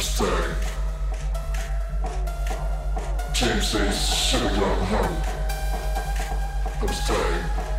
static. James says, shit, I'm home. I'm static.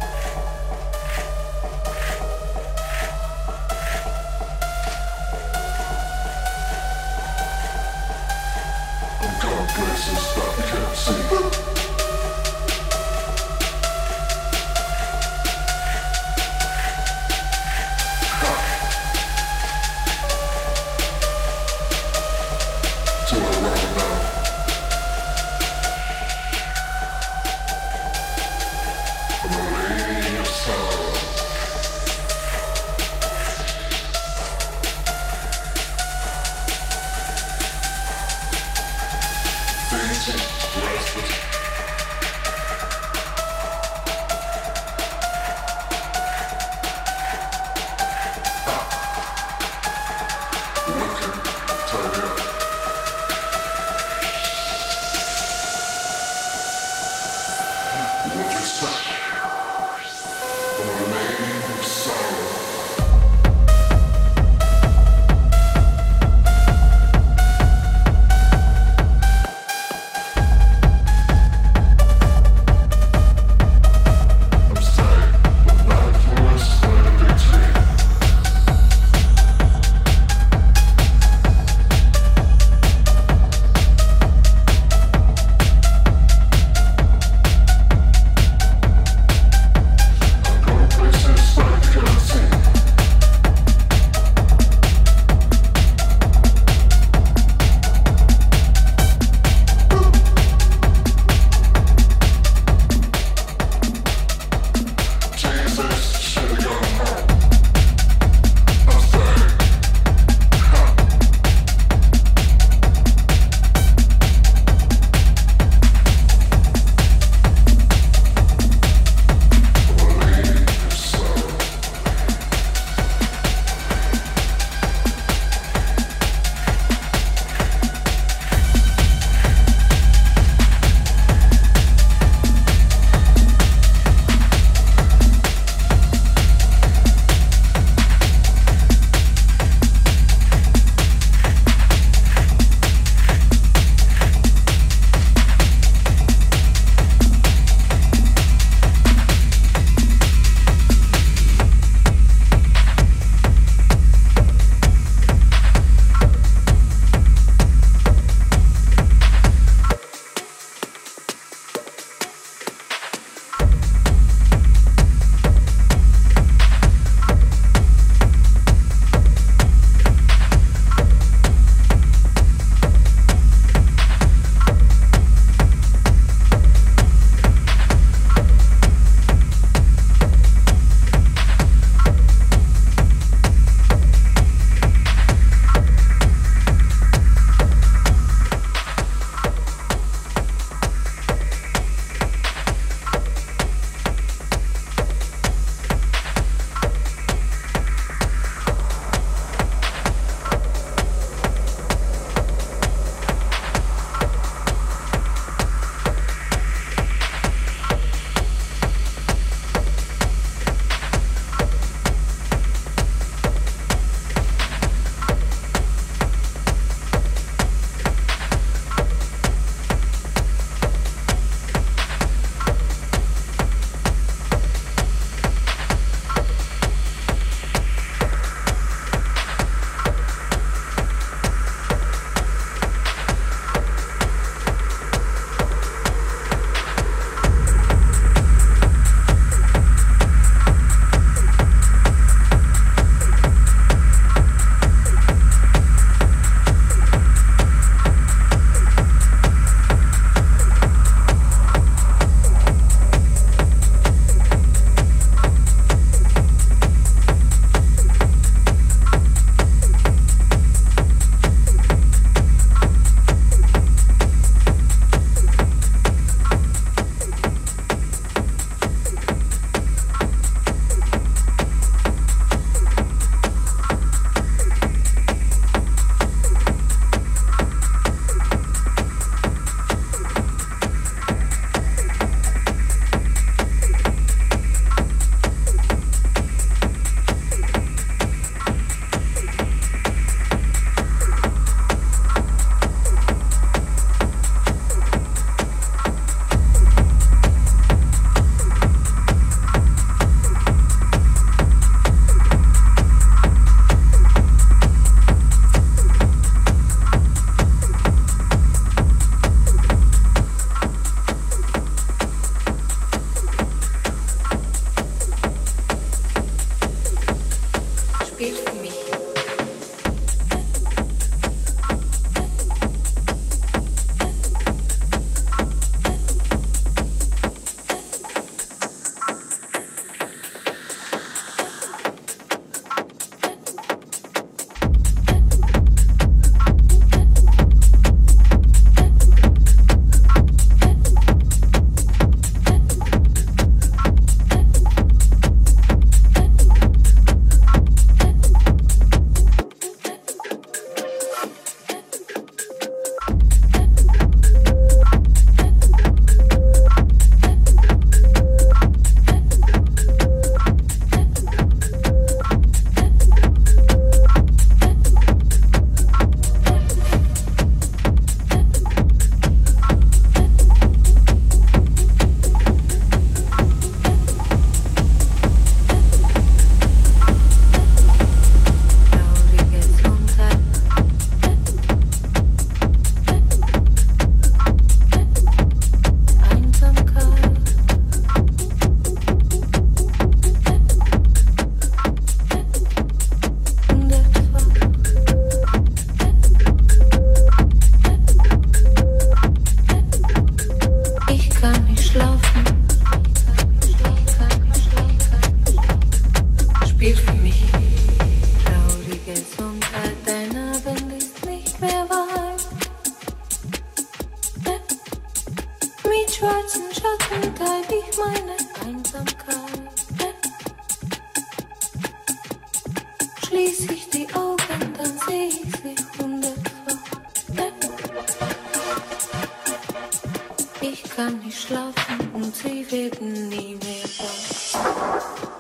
Werden nie